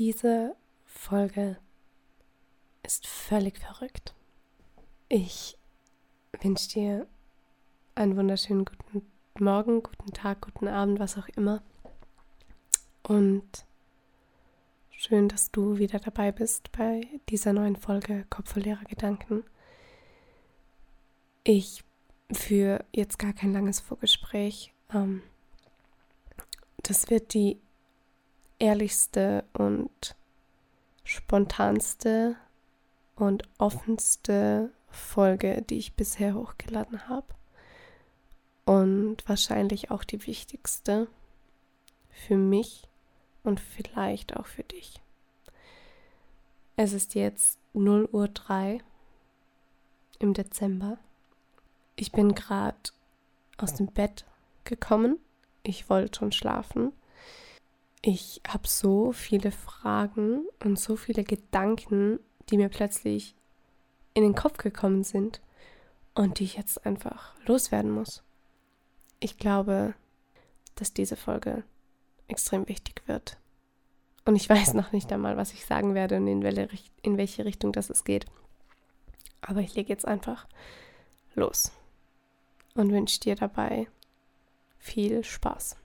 Diese Folge ist völlig verrückt. Ich wünsche dir einen wunderschönen guten Morgen, guten Tag, guten Abend, was auch immer. Und schön, dass du wieder dabei bist bei dieser neuen Folge Kopfverlehrer Gedanken. Ich führe jetzt gar kein langes Vorgespräch. Ähm, das wird die ehrlichste und spontanste und offenste Folge, die ich bisher hochgeladen habe. Und wahrscheinlich auch die wichtigste für mich und vielleicht auch für dich. Es ist jetzt 0 Uhr 3 im Dezember. Ich bin gerade aus dem Bett gekommen. Ich wollte schon schlafen. Ich habe so viele Fragen und so viele Gedanken, die mir plötzlich in den Kopf gekommen sind und die ich jetzt einfach loswerden muss. Ich glaube, dass diese Folge extrem wichtig wird. Und ich weiß noch nicht einmal, was ich sagen werde und in welche, Richtung das es geht. Aber ich lege jetzt einfach los und wünsche dir dabei viel Spaß.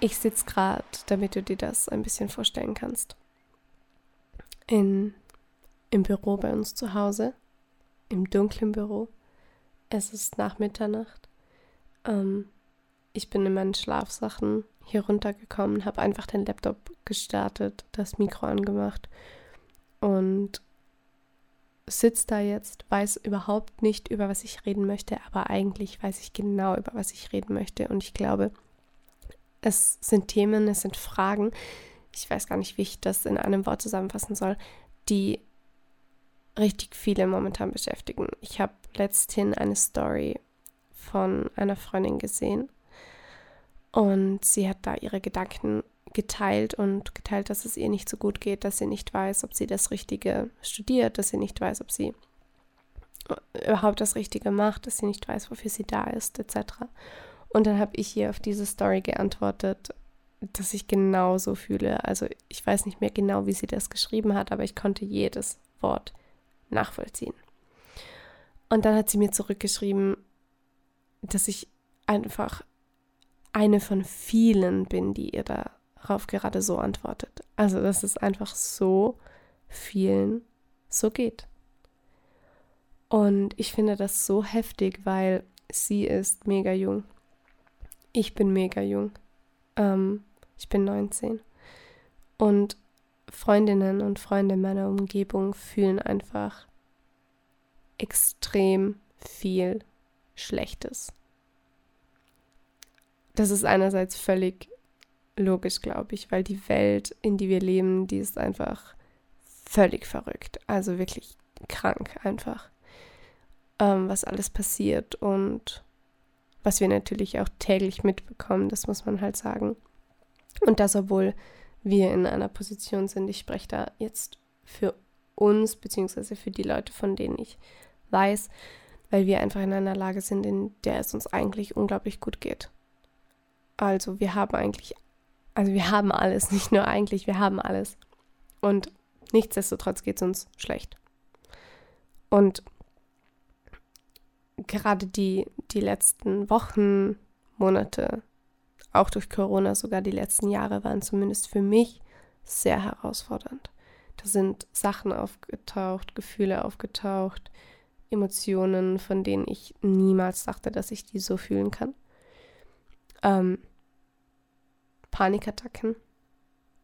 Ich sitze gerade, damit du dir das ein bisschen vorstellen kannst. In, Im Büro bei uns zu Hause, im dunklen Büro. Es ist nach Mitternacht. Ähm, ich bin in meinen Schlafsachen hier runtergekommen, habe einfach den Laptop gestartet, das Mikro angemacht und sitze da jetzt, weiß überhaupt nicht, über was ich reden möchte, aber eigentlich weiß ich genau, über was ich reden möchte. Und ich glaube, es sind Themen, es sind Fragen, ich weiß gar nicht, wie ich das in einem Wort zusammenfassen soll, die richtig viele momentan beschäftigen. Ich habe letzthin eine Story von einer Freundin gesehen und sie hat da ihre Gedanken geteilt und geteilt, dass es ihr nicht so gut geht, dass sie nicht weiß, ob sie das Richtige studiert, dass sie nicht weiß, ob sie überhaupt das Richtige macht, dass sie nicht weiß, wofür sie da ist, etc. Und dann habe ich ihr auf diese Story geantwortet, dass ich genauso fühle. Also ich weiß nicht mehr genau, wie sie das geschrieben hat, aber ich konnte jedes Wort nachvollziehen. Und dann hat sie mir zurückgeschrieben, dass ich einfach eine von vielen bin, die ihr darauf gerade so antwortet. Also dass es einfach so vielen so geht. Und ich finde das so heftig, weil sie ist mega jung. Ich bin mega jung. Ähm, ich bin 19. Und Freundinnen und Freunde in meiner Umgebung fühlen einfach extrem viel Schlechtes. Das ist einerseits völlig logisch, glaube ich, weil die Welt, in die wir leben, die ist einfach völlig verrückt. Also wirklich krank einfach, ähm, was alles passiert und was wir natürlich auch täglich mitbekommen, das muss man halt sagen. Und das, obwohl wir in einer Position sind, ich spreche da jetzt für uns, beziehungsweise für die Leute, von denen ich weiß, weil wir einfach in einer Lage sind, in der es uns eigentlich unglaublich gut geht. Also wir haben eigentlich, also wir haben alles, nicht nur eigentlich, wir haben alles. Und nichtsdestotrotz geht es uns schlecht. Und gerade die, die letzten Wochen, Monate, auch durch Corona, sogar die letzten Jahre waren zumindest für mich sehr herausfordernd. Da sind Sachen aufgetaucht, Gefühle aufgetaucht, Emotionen, von denen ich niemals dachte, dass ich die so fühlen kann. Ähm, Panikattacken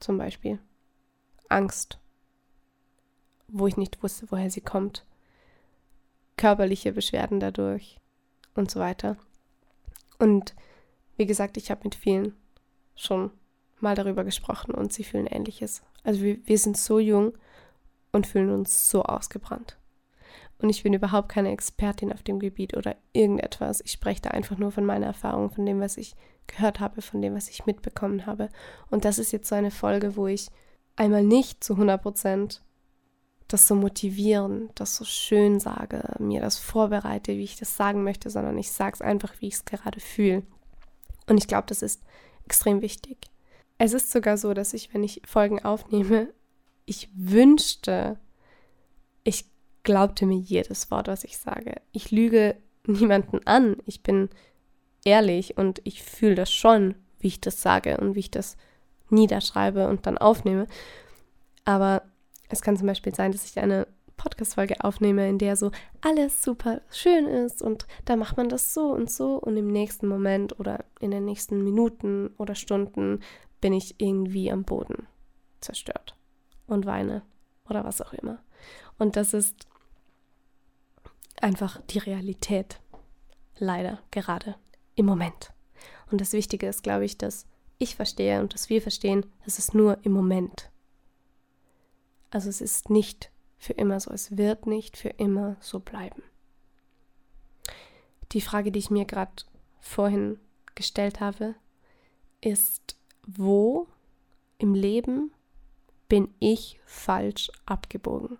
zum Beispiel. Angst, wo ich nicht wusste, woher sie kommt körperliche Beschwerden dadurch und so weiter. Und wie gesagt, ich habe mit vielen schon mal darüber gesprochen und sie fühlen ähnliches. Also wir, wir sind so jung und fühlen uns so ausgebrannt. Und ich bin überhaupt keine Expertin auf dem Gebiet oder irgendetwas. Ich spreche da einfach nur von meiner Erfahrung, von dem, was ich gehört habe, von dem, was ich mitbekommen habe. Und das ist jetzt so eine Folge, wo ich einmal nicht zu 100 Prozent das so motivieren, das so schön sage, mir das vorbereite, wie ich das sagen möchte, sondern ich sage es einfach, wie ich es gerade fühle. Und ich glaube, das ist extrem wichtig. Es ist sogar so, dass ich, wenn ich Folgen aufnehme, ich wünschte, ich glaubte mir jedes Wort, was ich sage. Ich lüge niemanden an. Ich bin ehrlich und ich fühle das schon, wie ich das sage und wie ich das niederschreibe und dann aufnehme. Aber es kann zum Beispiel sein, dass ich eine Podcast-Folge aufnehme, in der so alles super schön ist und da macht man das so und so und im nächsten Moment oder in den nächsten Minuten oder Stunden bin ich irgendwie am Boden zerstört und weine oder was auch immer. Und das ist einfach die Realität. Leider gerade im Moment. Und das Wichtige ist, glaube ich, dass ich verstehe und dass wir verstehen, es ist nur im Moment. Also es ist nicht für immer so, es wird nicht für immer so bleiben. Die Frage, die ich mir gerade vorhin gestellt habe, ist, wo im Leben bin ich falsch abgebogen?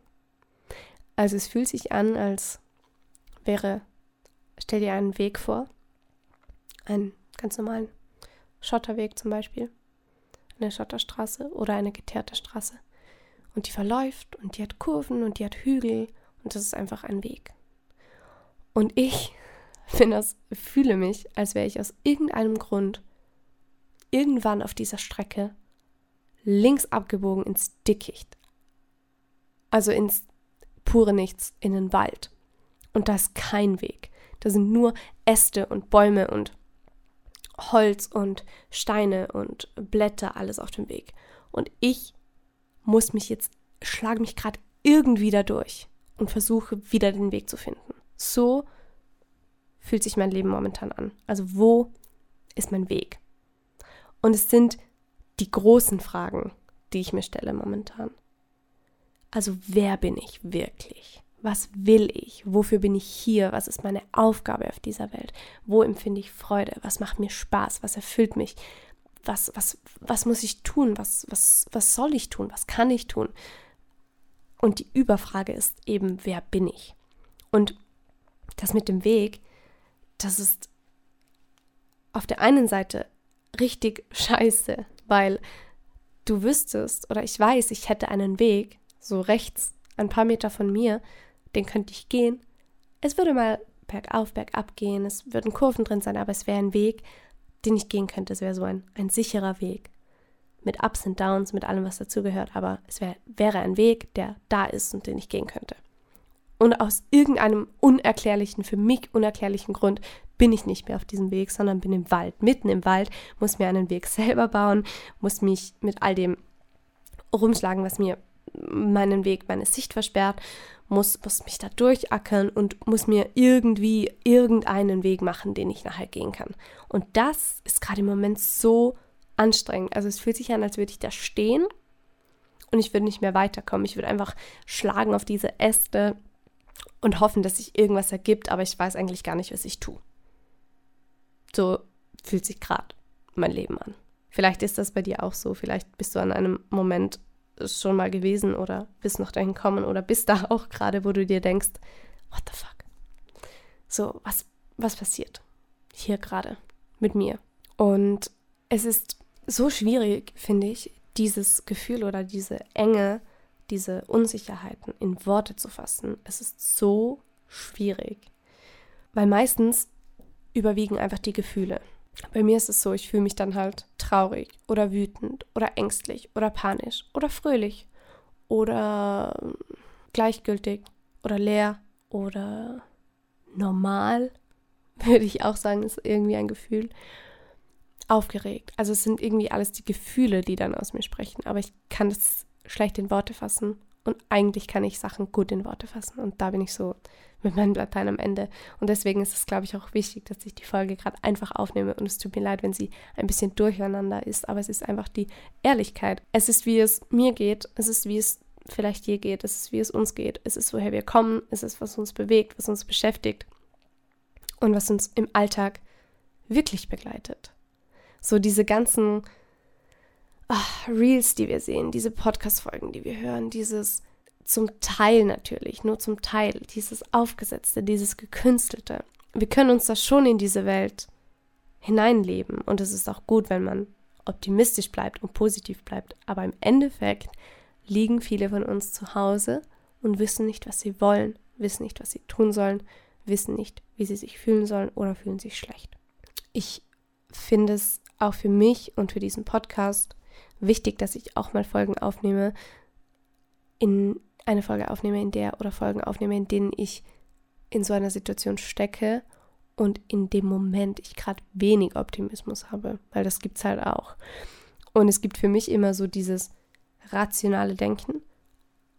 Also es fühlt sich an, als wäre, stell dir einen Weg vor, einen ganz normalen Schotterweg zum Beispiel, eine Schotterstraße oder eine geteerte Straße. Und die verläuft und die hat Kurven und die hat Hügel und das ist einfach ein Weg. Und ich bin das, fühle mich, als wäre ich aus irgendeinem Grund irgendwann auf dieser Strecke links abgebogen ins Dickicht. Also ins pure Nichts, in den Wald. Und da ist kein Weg. Da sind nur Äste und Bäume und Holz und Steine und Blätter, alles auf dem Weg. Und ich muss mich jetzt, schlage mich gerade irgendwie da durch und versuche wieder den Weg zu finden. So fühlt sich mein Leben momentan an. Also wo ist mein Weg? Und es sind die großen Fragen, die ich mir stelle momentan. Also wer bin ich wirklich? Was will ich? Wofür bin ich hier? Was ist meine Aufgabe auf dieser Welt? Wo empfinde ich Freude? Was macht mir Spaß? Was erfüllt mich? Was, was, was muss ich tun? Was, was, was soll ich tun? Was kann ich tun? Und die Überfrage ist eben, wer bin ich? Und das mit dem Weg, das ist auf der einen Seite richtig scheiße, weil du wüsstest oder ich weiß, ich hätte einen Weg, so rechts, ein paar Meter von mir, den könnte ich gehen. Es würde mal bergauf, bergab gehen, es würden Kurven drin sein, aber es wäre ein Weg, den ich gehen könnte. Es wäre so ein, ein sicherer Weg. Mit Ups und Downs, mit allem, was dazugehört, aber es wär, wäre ein Weg, der da ist und den ich gehen könnte. Und aus irgendeinem unerklärlichen, für mich unerklärlichen Grund bin ich nicht mehr auf diesem Weg, sondern bin im Wald, mitten im Wald, muss mir einen Weg selber bauen, muss mich mit all dem rumschlagen, was mir meinen Weg, meine Sicht versperrt, muss, muss mich da durchackern und muss mir irgendwie irgendeinen Weg machen, den ich nachher gehen kann. Und das ist gerade im Moment so anstrengend. Also es fühlt sich an, als würde ich da stehen und ich würde nicht mehr weiterkommen. Ich würde einfach schlagen auf diese Äste und hoffen, dass sich irgendwas ergibt, aber ich weiß eigentlich gar nicht, was ich tue. So fühlt sich gerade mein Leben an. Vielleicht ist das bei dir auch so. Vielleicht bist du an einem Moment schon mal gewesen oder bist noch dahin gekommen oder bist da auch gerade, wo du dir denkst, what the fuck? So, was, was passiert hier gerade mit mir? Und es ist so schwierig, finde ich, dieses Gefühl oder diese Enge, diese Unsicherheiten in Worte zu fassen. Es ist so schwierig, weil meistens überwiegen einfach die Gefühle. Bei mir ist es so, ich fühle mich dann halt traurig oder wütend oder ängstlich oder panisch oder fröhlich oder gleichgültig oder leer oder normal, würde ich auch sagen, ist irgendwie ein Gefühl. Aufgeregt. Also es sind irgendwie alles die Gefühle, die dann aus mir sprechen, aber ich kann das schlecht in Worte fassen und eigentlich kann ich Sachen gut in Worte fassen und da bin ich so mit meinem Latein am Ende. Und deswegen ist es, glaube ich, auch wichtig, dass ich die Folge gerade einfach aufnehme. Und es tut mir leid, wenn sie ein bisschen durcheinander ist, aber es ist einfach die Ehrlichkeit. Es ist, wie es mir geht, es ist, wie es vielleicht dir geht, es ist, wie es uns geht, es ist, woher wir kommen, es ist, was uns bewegt, was uns beschäftigt und was uns im Alltag wirklich begleitet. So diese ganzen oh, Reels, die wir sehen, diese Podcast-Folgen, die wir hören, dieses zum Teil natürlich, nur zum Teil, dieses Aufgesetzte, dieses Gekünstelte. Wir können uns das schon in diese Welt hineinleben und es ist auch gut, wenn man optimistisch bleibt und positiv bleibt. Aber im Endeffekt liegen viele von uns zu Hause und wissen nicht, was sie wollen, wissen nicht, was sie tun sollen, wissen nicht, wie sie sich fühlen sollen oder fühlen sich schlecht. Ich finde es auch für mich und für diesen Podcast wichtig, dass ich auch mal Folgen aufnehme, in eine Folge aufnehme, in der oder Folgen aufnehme, in denen ich in so einer Situation stecke und in dem Moment ich gerade wenig Optimismus habe, weil das gibt es halt auch. Und es gibt für mich immer so dieses rationale Denken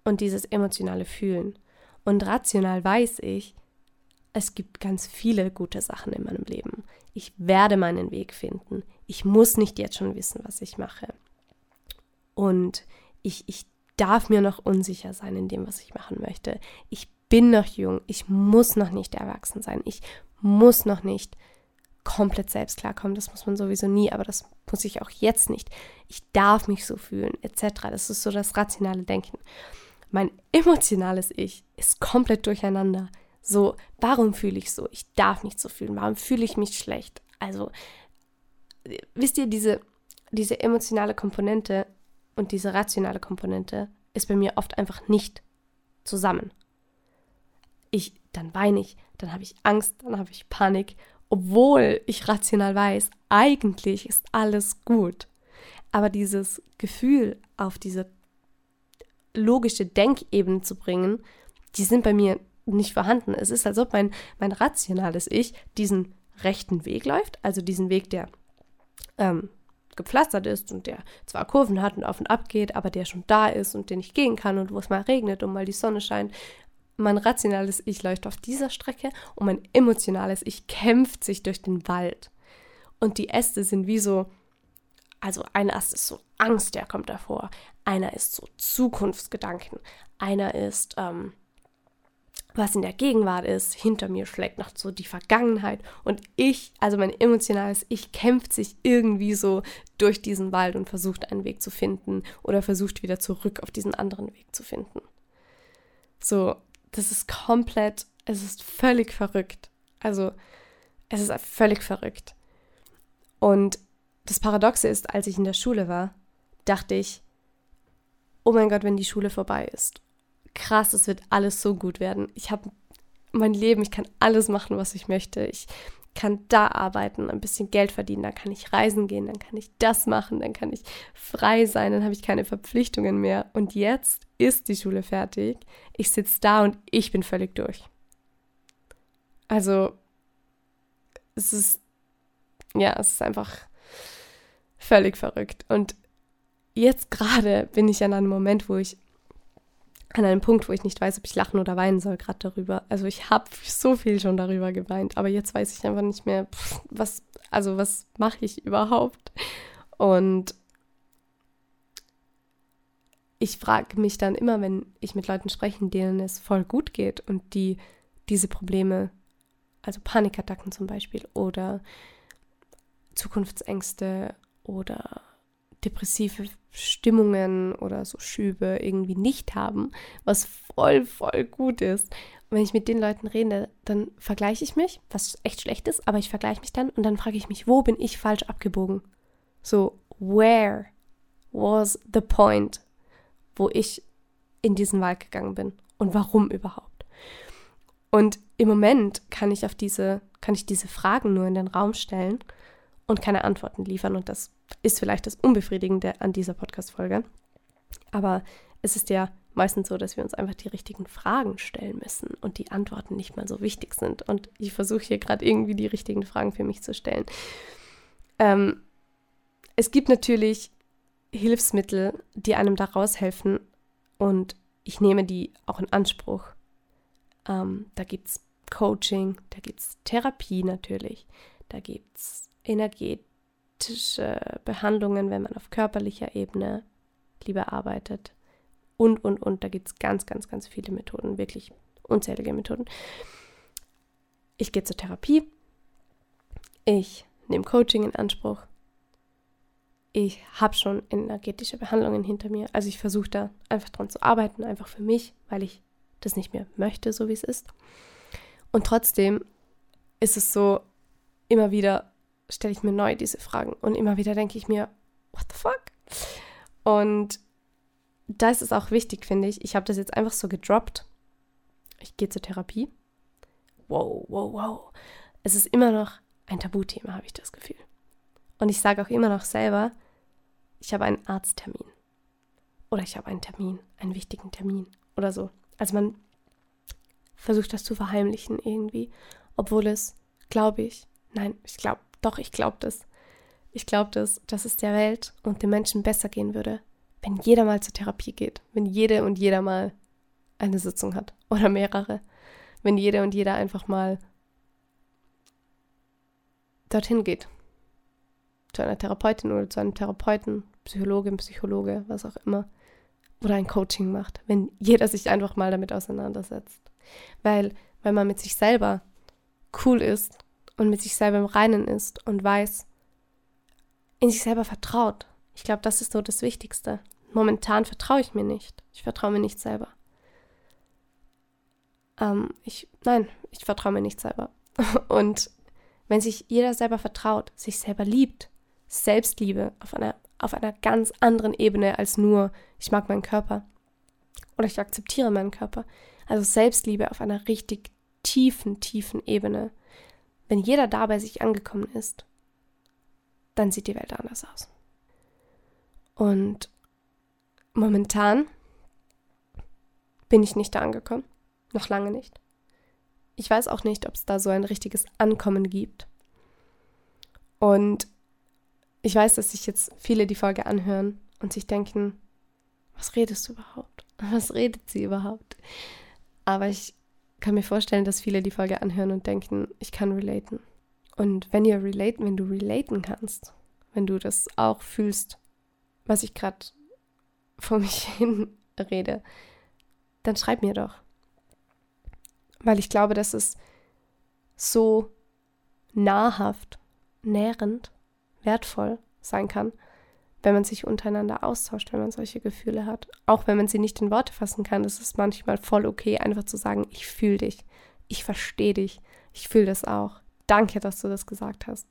und dieses emotionale Fühlen. Und rational weiß ich, es gibt ganz viele gute Sachen in meinem Leben. Ich werde meinen Weg finden. Ich muss nicht jetzt schon wissen, was ich mache. Und ich, ich darf mir noch unsicher sein in dem, was ich machen möchte. Ich bin noch jung. Ich muss noch nicht erwachsen sein. Ich muss noch nicht komplett selbst klarkommen. Das muss man sowieso nie, aber das muss ich auch jetzt nicht. Ich darf mich so fühlen, etc. Das ist so das rationale Denken. Mein emotionales Ich ist komplett durcheinander. So, warum fühle ich so? Ich darf nicht so fühlen. Warum fühle ich mich schlecht? Also, wisst ihr, diese, diese emotionale Komponente und diese rationale Komponente ist bei mir oft einfach nicht zusammen. Ich, dann weine ich, dann habe ich Angst, dann habe ich Panik, obwohl ich rational weiß, eigentlich ist alles gut. Aber dieses Gefühl auf diese logische Denkebene zu bringen, die sind bei mir nicht vorhanden. Es ist, als ob mein, mein rationales Ich diesen rechten Weg läuft, also diesen Weg, der ähm, gepflastert ist und der zwar Kurven hat und auf und ab geht, aber der schon da ist und den ich gehen kann und wo es mal regnet und mal die Sonne scheint. Mein rationales Ich läuft auf dieser Strecke und mein emotionales Ich kämpft sich durch den Wald. Und die Äste sind wie so, also ein Ast ist so Angst, der kommt davor. Einer ist so Zukunftsgedanken. Einer ist, ähm, was in der Gegenwart ist, hinter mir schlägt noch so die Vergangenheit und ich, also mein emotionales Ich kämpft sich irgendwie so durch diesen Wald und versucht einen Weg zu finden oder versucht wieder zurück auf diesen anderen Weg zu finden. So, das ist komplett, es ist völlig verrückt. Also, es ist völlig verrückt. Und das Paradoxe ist, als ich in der Schule war, dachte ich, oh mein Gott, wenn die Schule vorbei ist krass, es wird alles so gut werden. Ich habe mein Leben, ich kann alles machen, was ich möchte. Ich kann da arbeiten, ein bisschen Geld verdienen, dann kann ich reisen gehen, dann kann ich das machen, dann kann ich frei sein, dann habe ich keine Verpflichtungen mehr. Und jetzt ist die Schule fertig. Ich sitze da und ich bin völlig durch. Also, es ist, ja, es ist einfach völlig verrückt. Und jetzt gerade bin ich an einem Moment, wo ich an einem Punkt, wo ich nicht weiß, ob ich lachen oder weinen soll, gerade darüber. Also ich habe so viel schon darüber geweint, aber jetzt weiß ich einfach nicht mehr, pff, was, also was mache ich überhaupt? Und ich frage mich dann immer, wenn ich mit Leuten spreche, denen es voll gut geht und die diese Probleme, also Panikattacken zum Beispiel oder Zukunftsängste oder depressive Stimmungen oder so Schübe irgendwie nicht haben, was voll, voll gut ist. Und wenn ich mit den Leuten rede, dann vergleiche ich mich, was echt schlecht ist, aber ich vergleiche mich dann und dann frage ich mich, wo bin ich falsch abgebogen? So, where was the point, wo ich in diesen Wald gegangen bin und warum überhaupt? Und im Moment kann ich auf diese, kann ich diese Fragen nur in den Raum stellen und keine Antworten liefern und das ist vielleicht das Unbefriedigende an dieser Podcast-Folge. Aber es ist ja meistens so, dass wir uns einfach die richtigen Fragen stellen müssen und die Antworten nicht mal so wichtig sind. Und ich versuche hier gerade irgendwie die richtigen Fragen für mich zu stellen. Ähm, es gibt natürlich Hilfsmittel, die einem da raushelfen und ich nehme die auch in Anspruch. Ähm, da gibt es Coaching, da gibt es Therapie natürlich, da gibt es Energie, Behandlungen, wenn man auf körperlicher Ebene lieber arbeitet. Und, und, und. Da gibt es ganz, ganz, ganz viele Methoden, wirklich unzählige Methoden. Ich gehe zur Therapie. Ich nehme Coaching in Anspruch. ich habe schon energetische Behandlungen hinter mir. Also ich versuche da einfach dran zu arbeiten, einfach für mich, weil ich das nicht mehr möchte, so wie es ist. Und trotzdem ist es so, immer wieder stelle ich mir neu diese Fragen und immer wieder denke ich mir, what the fuck? Und da ist es auch wichtig, finde ich. Ich habe das jetzt einfach so gedroppt. Ich gehe zur Therapie. Wow, wow, wow. Es ist immer noch ein Tabuthema, habe ich das Gefühl. Und ich sage auch immer noch selber, ich habe einen Arzttermin. Oder ich habe einen Termin, einen wichtigen Termin oder so. Also man versucht das zu verheimlichen irgendwie, obwohl es, glaube ich, nein, ich glaube, doch, ich glaube das. Ich glaube das, dass es der Welt und den Menschen besser gehen würde, wenn jeder mal zur Therapie geht, wenn jede und jeder mal eine Sitzung hat oder mehrere, wenn jede und jeder einfach mal dorthin geht. Zu einer Therapeutin oder zu einem Therapeuten, Psychologin, Psychologe, was auch immer. Oder ein Coaching macht, wenn jeder sich einfach mal damit auseinandersetzt. Weil, wenn man mit sich selber cool ist und mit sich selber im Reinen ist und weiß, in sich selber vertraut. Ich glaube, das ist so das Wichtigste. Momentan vertraue ich mir nicht. Ich vertraue mir nicht selber. Ähm, ich, nein, ich vertraue mir nicht selber. Und wenn sich jeder selber vertraut, sich selber liebt, Selbstliebe auf einer, auf einer ganz anderen Ebene als nur, ich mag meinen Körper oder ich akzeptiere meinen Körper. Also Selbstliebe auf einer richtig tiefen, tiefen Ebene. Wenn jeder da bei sich angekommen ist, dann sieht die Welt anders aus. Und momentan bin ich nicht da angekommen. Noch lange nicht. Ich weiß auch nicht, ob es da so ein richtiges Ankommen gibt. Und ich weiß, dass sich jetzt viele die Folge anhören und sich denken, was redest du überhaupt? Was redet sie überhaupt? Aber ich kann mir vorstellen, dass viele die Folge anhören und denken, ich kann relaten. Und wenn ihr relaten, wenn du relaten kannst, wenn du das auch fühlst, was ich gerade vor mich hin rede, dann schreib mir doch. Weil ich glaube, dass es so nahrhaft, nährend, wertvoll sein kann, wenn man sich untereinander austauscht, wenn man solche Gefühle hat. Auch wenn man sie nicht in Worte fassen kann, ist es manchmal voll okay, einfach zu sagen, ich fühle dich, ich verstehe dich, ich fühle das auch. Danke, dass du das gesagt hast.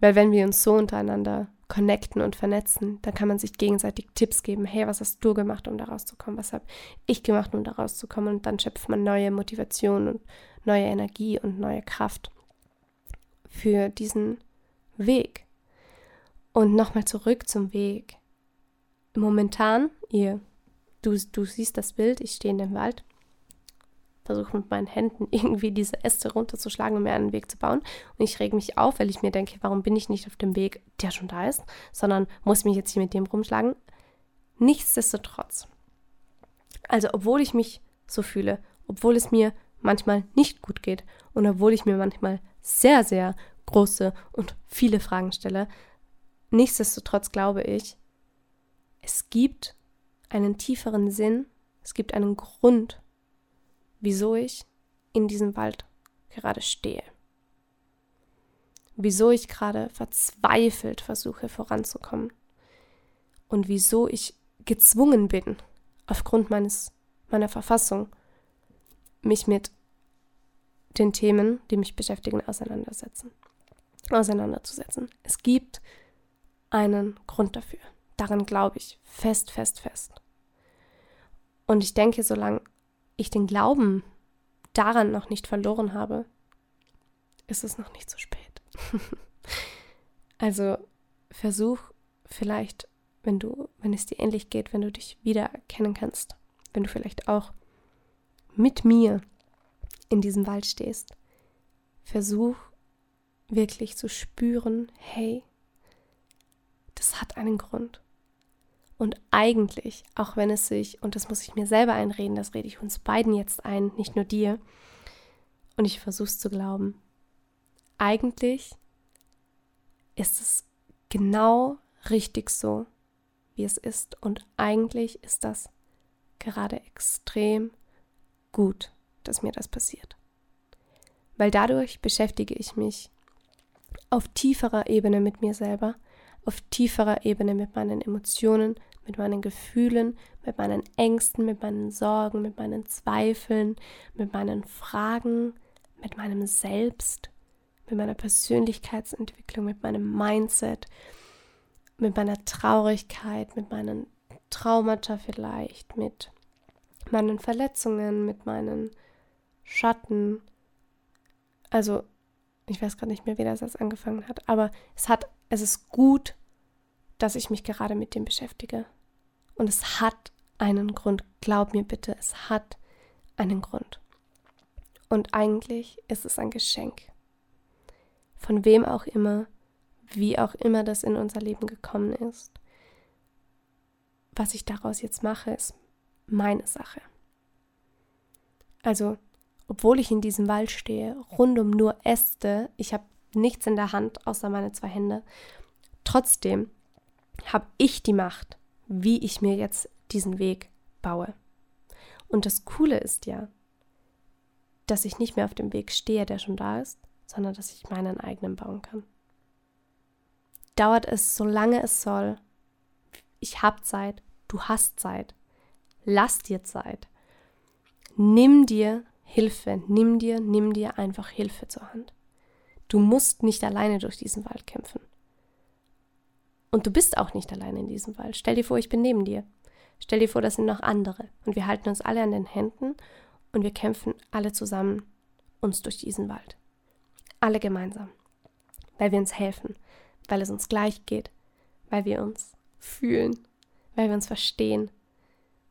Weil wenn wir uns so untereinander connecten und vernetzen, dann kann man sich gegenseitig Tipps geben. Hey, was hast du gemacht, um da rauszukommen? Was habe ich gemacht, um da rauszukommen? Und dann schöpft man neue Motivation und neue Energie und neue Kraft für diesen Weg. Und nochmal zurück zum Weg. Momentan, ihr, du, du siehst das Bild, ich stehe in dem Wald versuche mit meinen Händen irgendwie diese Äste runterzuschlagen und mir einen Weg zu bauen. Und ich rege mich auf, weil ich mir denke, warum bin ich nicht auf dem Weg, der schon da ist, sondern muss mich jetzt hier mit dem rumschlagen. Nichtsdestotrotz. Also, obwohl ich mich so fühle, obwohl es mir manchmal nicht gut geht und obwohl ich mir manchmal sehr, sehr große und viele Fragen stelle, nichtsdestotrotz glaube ich, es gibt einen tieferen Sinn, es gibt einen Grund, wieso ich in diesem Wald gerade stehe. Wieso ich gerade verzweifelt versuche voranzukommen. Und wieso ich gezwungen bin, aufgrund meines, meiner Verfassung, mich mit den Themen, die mich beschäftigen, auseinandersetzen, auseinanderzusetzen. Es gibt einen Grund dafür. Daran glaube ich fest, fest, fest. Und ich denke, solange ich den Glauben daran noch nicht verloren habe, ist es noch nicht zu spät. also versuch vielleicht, wenn du, wenn es dir ähnlich geht, wenn du dich wiedererkennen kannst, wenn du vielleicht auch mit mir in diesem Wald stehst, versuch wirklich zu spüren, hey, das hat einen Grund. Und eigentlich, auch wenn es sich, und das muss ich mir selber einreden, das rede ich uns beiden jetzt ein, nicht nur dir, und ich versuche es zu glauben, eigentlich ist es genau richtig so, wie es ist. Und eigentlich ist das gerade extrem gut, dass mir das passiert. Weil dadurch beschäftige ich mich auf tieferer Ebene mit mir selber, auf tieferer Ebene mit meinen Emotionen, mit meinen Gefühlen, mit meinen Ängsten, mit meinen Sorgen, mit meinen Zweifeln, mit meinen Fragen, mit meinem Selbst, mit meiner Persönlichkeitsentwicklung, mit meinem Mindset, mit meiner Traurigkeit, mit meinen Traumata vielleicht, mit meinen Verletzungen, mit meinen Schatten. Also, ich weiß gerade nicht mehr, wie das jetzt angefangen hat, aber es hat, es ist gut, dass ich mich gerade mit dem beschäftige. Und es hat einen Grund. Glaub mir bitte, es hat einen Grund. Und eigentlich ist es ein Geschenk. Von wem auch immer, wie auch immer das in unser Leben gekommen ist. Was ich daraus jetzt mache, ist meine Sache. Also, obwohl ich in diesem Wald stehe, rund um nur Äste, ich habe nichts in der Hand außer meine zwei Hände, trotzdem habe ich die Macht, wie ich mir jetzt diesen Weg baue. Und das Coole ist ja, dass ich nicht mehr auf dem Weg stehe, der schon da ist, sondern dass ich meinen eigenen bauen kann. Dauert es, solange es soll. Ich habe Zeit, du hast Zeit. Lass dir Zeit. Nimm dir Hilfe, nimm dir, nimm dir einfach Hilfe zur Hand. Du musst nicht alleine durch diesen Wald kämpfen. Und du bist auch nicht alleine in diesem Wald. Stell dir vor, ich bin neben dir. Stell dir vor, das sind noch andere. Und wir halten uns alle an den Händen und wir kämpfen alle zusammen uns durch diesen Wald. Alle gemeinsam. Weil wir uns helfen, weil es uns gleich geht, weil wir uns fühlen, weil wir uns verstehen.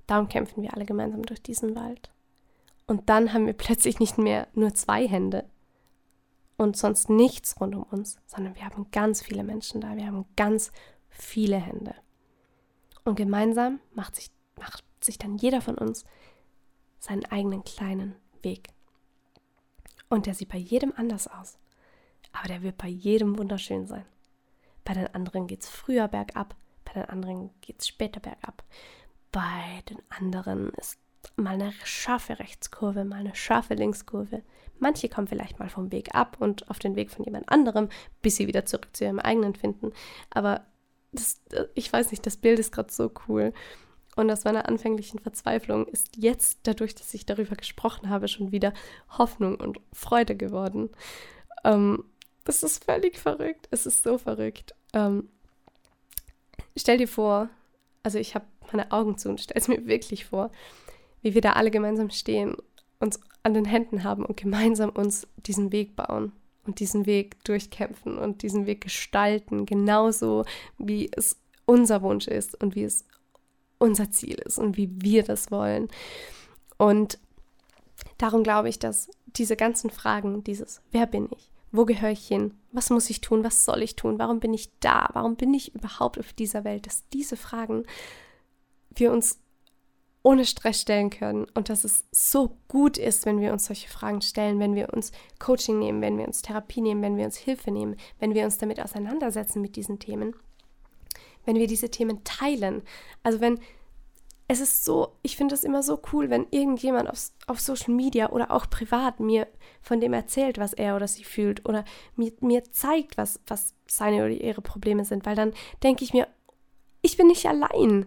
Darum kämpfen wir alle gemeinsam durch diesen Wald. Und dann haben wir plötzlich nicht mehr nur zwei Hände und sonst nichts rund um uns, sondern wir haben ganz viele Menschen da. Wir haben ganz viele Hände. Und gemeinsam macht sich, macht sich dann jeder von uns seinen eigenen kleinen Weg. Und der sieht bei jedem anders aus. Aber der wird bei jedem wunderschön sein. Bei den anderen geht es früher bergab, bei den anderen geht es später bergab. Bei den anderen ist mal eine scharfe Rechtskurve, mal eine scharfe Linkskurve. Manche kommen vielleicht mal vom Weg ab und auf den Weg von jemand anderem, bis sie wieder zurück zu ihrem eigenen finden. Aber das, ich weiß nicht, das Bild ist gerade so cool. Und aus meiner anfänglichen Verzweiflung ist jetzt, dadurch, dass ich darüber gesprochen habe, schon wieder Hoffnung und Freude geworden. Ähm, das ist völlig verrückt. Es ist so verrückt. Ähm, stell dir vor, also ich habe meine Augen zu und stell es mir wirklich vor, wie wir da alle gemeinsam stehen, uns an den Händen haben und gemeinsam uns diesen Weg bauen und diesen Weg durchkämpfen und diesen Weg gestalten, genauso wie es unser Wunsch ist und wie es unser Ziel ist und wie wir das wollen. Und darum glaube ich, dass diese ganzen Fragen, dieses Wer bin ich? Wo gehöre ich hin? Was muss ich tun? Was soll ich tun? Warum bin ich da? Warum bin ich überhaupt auf dieser Welt? Dass diese Fragen wir uns ohne Stress stellen können und dass es so gut ist, wenn wir uns solche Fragen stellen, wenn wir uns Coaching nehmen, wenn wir uns Therapie nehmen, wenn wir uns Hilfe nehmen, wenn wir uns damit auseinandersetzen mit diesen Themen wenn wir diese Themen teilen. Also wenn es ist so, ich finde es immer so cool, wenn irgendjemand auf, auf Social Media oder auch privat mir von dem erzählt, was er oder sie fühlt oder mir, mir zeigt, was, was seine oder ihre Probleme sind, weil dann denke ich mir, ich bin nicht allein.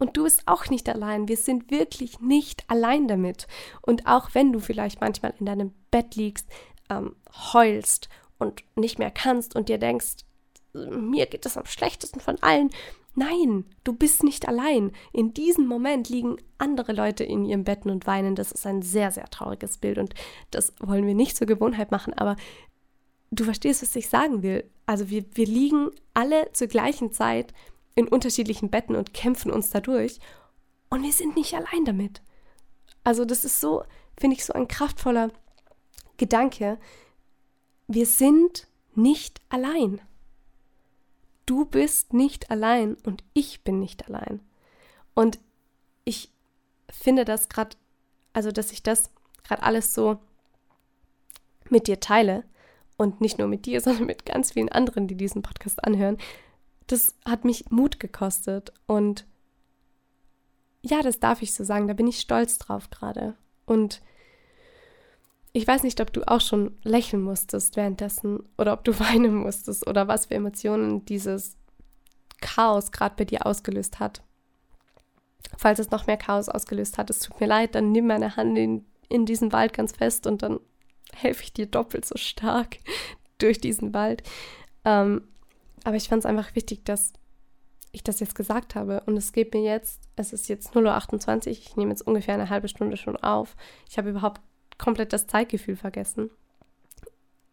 Und du bist auch nicht allein. Wir sind wirklich nicht allein damit. Und auch wenn du vielleicht manchmal in deinem Bett liegst, ähm, heulst und nicht mehr kannst und dir denkst, mir geht es am schlechtesten von allen. Nein, du bist nicht allein. In diesem Moment liegen andere Leute in ihren Betten und weinen. Das ist ein sehr, sehr trauriges Bild und das wollen wir nicht zur Gewohnheit machen, aber du verstehst, was ich sagen will. Also wir, wir liegen alle zur gleichen Zeit in unterschiedlichen Betten und kämpfen uns dadurch und wir sind nicht allein damit. Also das ist so, finde ich, so ein kraftvoller Gedanke. Wir sind nicht allein du bist nicht allein und ich bin nicht allein. Und ich finde das gerade, also dass ich das gerade alles so mit dir teile und nicht nur mit dir, sondern mit ganz vielen anderen, die diesen Podcast anhören, das hat mich Mut gekostet und ja, das darf ich so sagen, da bin ich stolz drauf gerade. Und ich weiß nicht, ob du auch schon lächeln musstest währenddessen oder ob du weinen musstest oder was für Emotionen dieses, Chaos gerade bei dir ausgelöst hat. Falls es noch mehr Chaos ausgelöst hat, es tut mir leid, dann nimm meine Hand in, in diesen Wald ganz fest und dann helfe ich dir doppelt so stark durch diesen Wald. Ähm, aber ich fand es einfach wichtig, dass ich das jetzt gesagt habe. Und es geht mir jetzt, es ist jetzt 0.28 Uhr, ich nehme jetzt ungefähr eine halbe Stunde schon auf. Ich habe überhaupt komplett das Zeitgefühl vergessen.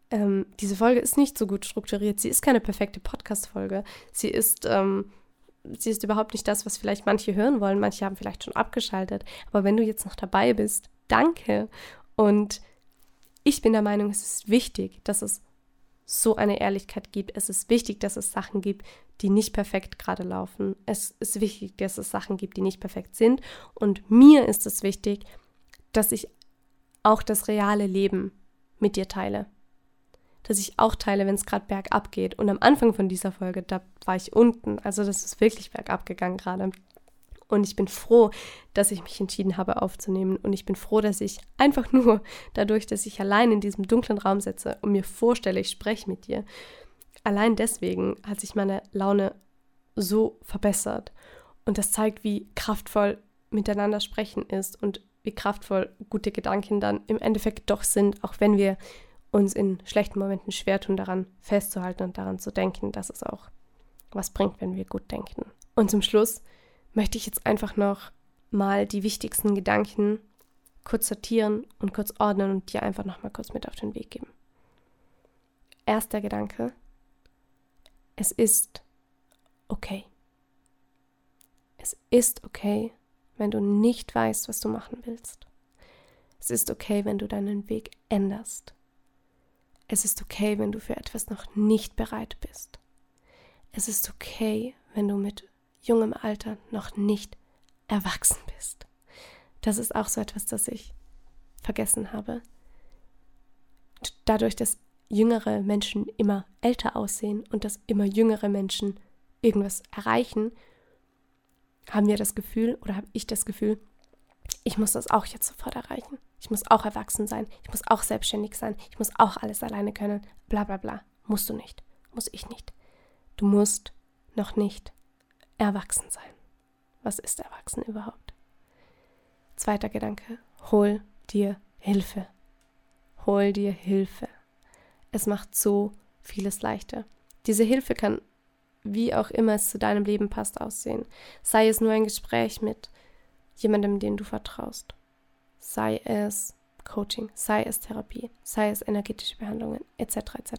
Ähm, diese Folge ist nicht so gut strukturiert. Sie ist keine perfekte Podcast-Folge. Sie ist, ähm, sie ist überhaupt nicht das, was vielleicht manche hören wollen. Manche haben vielleicht schon abgeschaltet. Aber wenn du jetzt noch dabei bist, danke. Und ich bin der Meinung, es ist wichtig, dass es so eine Ehrlichkeit gibt. Es ist wichtig, dass es Sachen gibt, die nicht perfekt gerade laufen. Es ist wichtig, dass es Sachen gibt, die nicht perfekt sind. Und mir ist es wichtig, dass ich auch das reale Leben mit dir teile. Dass ich auch teile, wenn es gerade bergab geht. Und am Anfang von dieser Folge, da war ich unten. Also das ist wirklich bergab gegangen gerade. Und ich bin froh, dass ich mich entschieden habe aufzunehmen. Und ich bin froh, dass ich einfach nur dadurch, dass ich allein in diesem dunklen Raum sitze und mir vorstelle, ich spreche mit dir, allein deswegen hat sich meine Laune so verbessert. Und das zeigt, wie kraftvoll miteinander sprechen ist und wie kraftvoll gute Gedanken dann im Endeffekt doch sind, auch wenn wir uns in schlechten Momenten schwer tun, daran festzuhalten und daran zu denken, dass es auch was bringt, wenn wir gut denken. Und zum Schluss möchte ich jetzt einfach noch mal die wichtigsten Gedanken kurz sortieren und kurz ordnen und dir einfach noch mal kurz mit auf den Weg geben. Erster Gedanke, es ist okay. Es ist okay, wenn du nicht weißt, was du machen willst. Es ist okay, wenn du deinen Weg änderst. Es ist okay, wenn du für etwas noch nicht bereit bist. Es ist okay, wenn du mit jungem Alter noch nicht erwachsen bist. Das ist auch so etwas, das ich vergessen habe. Dadurch, dass jüngere Menschen immer älter aussehen und dass immer jüngere Menschen irgendwas erreichen, haben wir das Gefühl oder habe ich das Gefühl, ich muss das auch jetzt sofort erreichen. Ich muss auch erwachsen sein. Ich muss auch selbstständig sein. Ich muss auch alles alleine können. Bla bla bla. Musst du nicht. Muss ich nicht. Du musst noch nicht erwachsen sein. Was ist erwachsen überhaupt? Zweiter Gedanke. Hol dir Hilfe. Hol dir Hilfe. Es macht so vieles leichter. Diese Hilfe kann, wie auch immer es zu deinem Leben passt, aussehen. Sei es nur ein Gespräch mit jemandem, den du vertraust. Sei es Coaching, sei es Therapie, sei es energetische Behandlungen, etc. etc.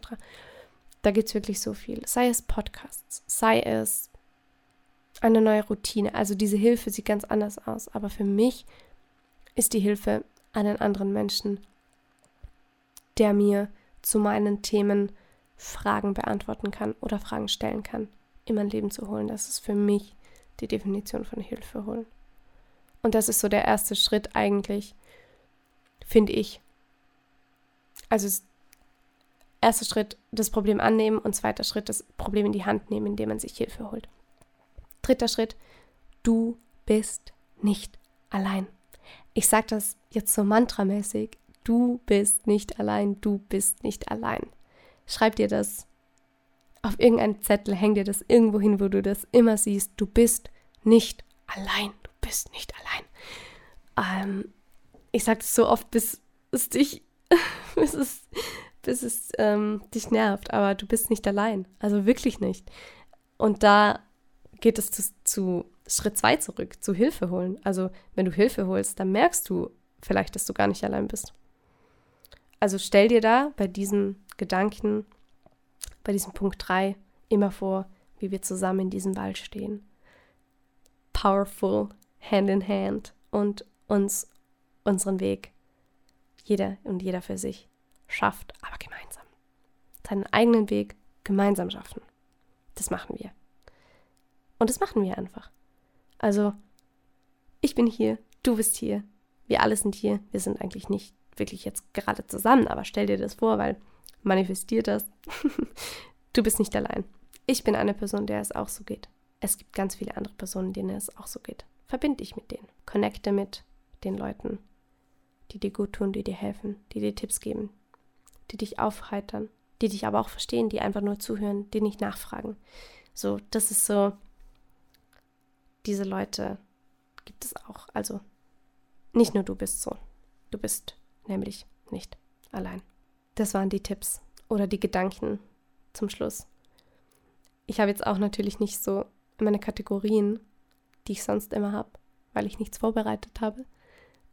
Da gibt es wirklich so viel. Sei es Podcasts, sei es eine neue Routine. Also diese Hilfe sieht ganz anders aus. Aber für mich ist die Hilfe einen anderen Menschen, der mir zu meinen Themen Fragen beantworten kann oder Fragen stellen kann, in mein Leben zu holen. Das ist für mich die Definition von Hilfe holen. Und das ist so der erste Schritt eigentlich, finde ich. Also erster Schritt das Problem annehmen und zweiter Schritt das Problem in die Hand nehmen, indem man sich Hilfe holt. Dritter Schritt, du bist nicht allein. Ich sage das jetzt so mantramäßig, Du bist nicht allein, du bist nicht allein. Schreib dir das auf irgendeinen Zettel, häng dir das irgendwo hin, wo du das immer siehst. Du bist nicht allein, du bist nicht allein. Ähm, ich sage das so oft, bis es dich, bis es, bis es ähm, dich nervt, aber du bist nicht allein. Also wirklich nicht. Und da geht es zu, zu Schritt zwei zurück, zu Hilfe holen. Also wenn du Hilfe holst, dann merkst du vielleicht, dass du gar nicht allein bist. Also stell dir da bei diesem Gedanken, bei diesem Punkt 3 immer vor, wie wir zusammen in diesem Wald stehen. Powerful, hand in hand und uns unseren Weg, jeder und jeder für sich, schafft, aber gemeinsam. Seinen eigenen Weg gemeinsam schaffen. Das machen wir. Und das machen wir einfach. Also, ich bin hier, du bist hier, wir alle sind hier, wir sind eigentlich nicht wirklich jetzt gerade zusammen, aber stell dir das vor, weil manifestiert das. du bist nicht allein. Ich bin eine Person, der es auch so geht. Es gibt ganz viele andere Personen, denen es auch so geht. Verbind dich mit denen. Connecte mit den Leuten, die dir gut tun, die dir helfen, die dir Tipps geben, die dich aufheitern, die dich aber auch verstehen, die einfach nur zuhören, die nicht nachfragen, So, das ist so, diese Leute gibt es auch. Also, nicht nur du bist so. Du bist nämlich nicht allein. Das waren die Tipps oder die Gedanken zum Schluss. Ich habe jetzt auch natürlich nicht so meine Kategorien, die ich sonst immer habe, weil ich nichts vorbereitet habe.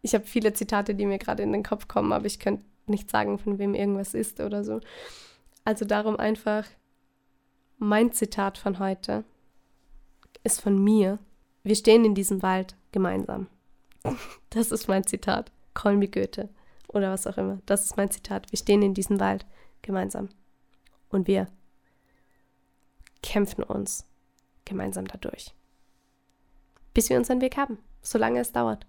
Ich habe viele Zitate, die mir gerade in den Kopf kommen, aber ich könnte nicht sagen, von wem irgendwas ist oder so. Also darum einfach, mein Zitat von heute ist von mir. Wir stehen in diesem Wald gemeinsam. Das ist mein Zitat. Call me Goethe oder was auch immer. Das ist mein Zitat. Wir stehen in diesem Wald gemeinsam. Und wir kämpfen uns gemeinsam dadurch. Bis wir unseren Weg haben, solange es dauert.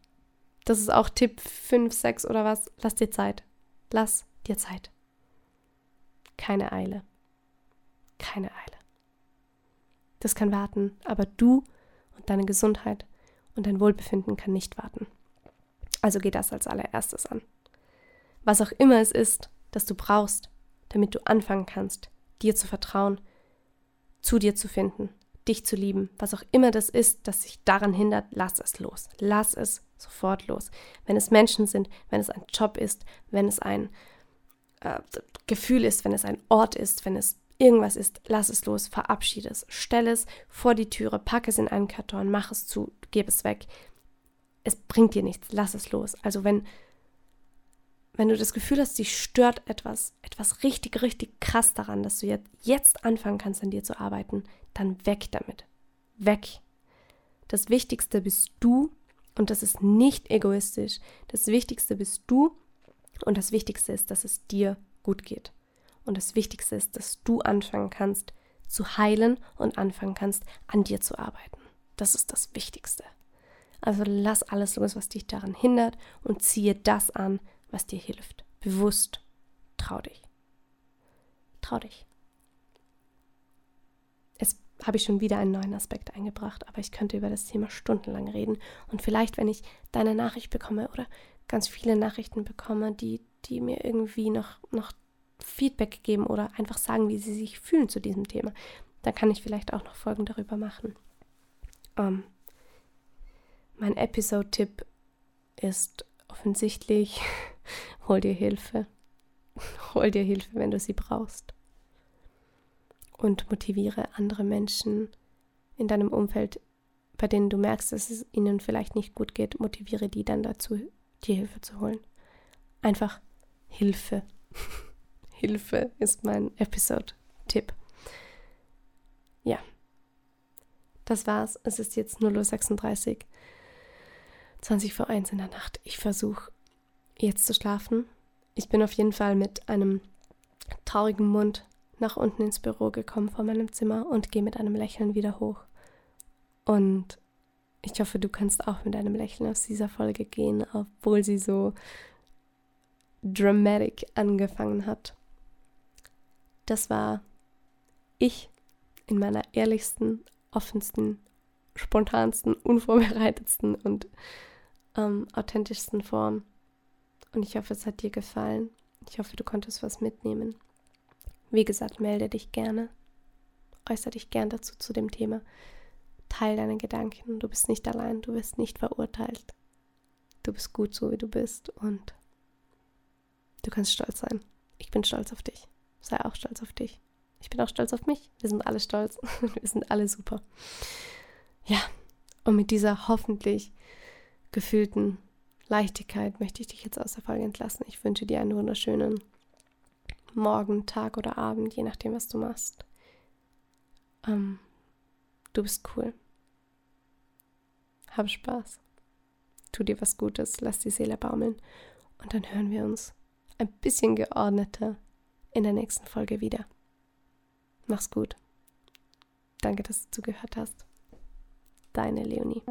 Das ist auch Tipp 5, 6 oder was. Lass dir Zeit. Lass dir Zeit. Keine Eile. Keine Eile. Das kann warten, aber du und deine Gesundheit und dein Wohlbefinden kann nicht warten. Also geh das als allererstes an. Was auch immer es ist, das du brauchst, damit du anfangen kannst, dir zu vertrauen, zu dir zu finden, dich zu lieben, was auch immer das ist, das sich daran hindert, lass es los. Lass es sofort los. Wenn es Menschen sind, wenn es ein Job ist, wenn es ein äh, Gefühl ist, wenn es ein Ort ist, wenn es irgendwas ist, lass es los, verabschiede es, stell es vor die Türe, pack es in einen Karton, mach es zu, gib es weg. Es bringt dir nichts, lass es los. Also wenn wenn du das Gefühl hast, dich stört etwas, etwas richtig, richtig krass daran, dass du jetzt, jetzt anfangen kannst, an dir zu arbeiten, dann weg damit. Weg. Das Wichtigste bist du und das ist nicht egoistisch. Das Wichtigste bist du und das Wichtigste ist, dass es dir gut geht. Und das Wichtigste ist, dass du anfangen kannst zu heilen und anfangen kannst, an dir zu arbeiten. Das ist das Wichtigste. Also lass alles los, was dich daran hindert und ziehe das an, was dir hilft. Bewusst. Trau dich. Trau dich. Jetzt habe ich schon wieder einen neuen Aspekt eingebracht, aber ich könnte über das Thema stundenlang reden. Und vielleicht, wenn ich deine Nachricht bekomme oder ganz viele Nachrichten bekomme, die, die mir irgendwie noch, noch Feedback geben oder einfach sagen, wie sie sich fühlen zu diesem Thema, dann kann ich vielleicht auch noch Folgen darüber machen. Um, ähm, mein Episode-Tipp ist offensichtlich Hol dir Hilfe. Hol dir Hilfe, wenn du sie brauchst. Und motiviere andere Menschen in deinem Umfeld, bei denen du merkst, dass es ihnen vielleicht nicht gut geht, motiviere die dann dazu, dir Hilfe zu holen. Einfach Hilfe. Hilfe ist mein Episode-Tipp. Ja. Das war's. Es ist jetzt 0.36 Uhr. 20 vor 1 in der Nacht. Ich versuche jetzt zu schlafen. Ich bin auf jeden Fall mit einem traurigen Mund nach unten ins Büro gekommen vor meinem Zimmer und gehe mit einem Lächeln wieder hoch. Und ich hoffe, du kannst auch mit einem Lächeln aus dieser Folge gehen, obwohl sie so dramatic angefangen hat. Das war ich in meiner ehrlichsten, offensten, spontansten, unvorbereitetsten und ähm, authentischsten Form. Und ich hoffe, es hat dir gefallen. Ich hoffe, du konntest was mitnehmen. Wie gesagt, melde dich gerne. Äußere dich gern dazu zu dem Thema. Teil deine Gedanken. Du bist nicht allein. Du wirst nicht verurteilt. Du bist gut so, wie du bist. Und du kannst stolz sein. Ich bin stolz auf dich. Sei auch stolz auf dich. Ich bin auch stolz auf mich. Wir sind alle stolz. Wir sind alle super. Ja, und mit dieser hoffentlich gefühlten Leichtigkeit möchte ich dich jetzt aus der Folge entlassen. Ich wünsche dir einen wunderschönen Morgen, Tag oder Abend, je nachdem, was du machst. Ähm, du bist cool. Hab Spaß. Tu dir was Gutes, lass die Seele baumeln. Und dann hören wir uns ein bisschen geordneter in der nächsten Folge wieder. Mach's gut. Danke, dass du zugehört hast. Deine Leonie.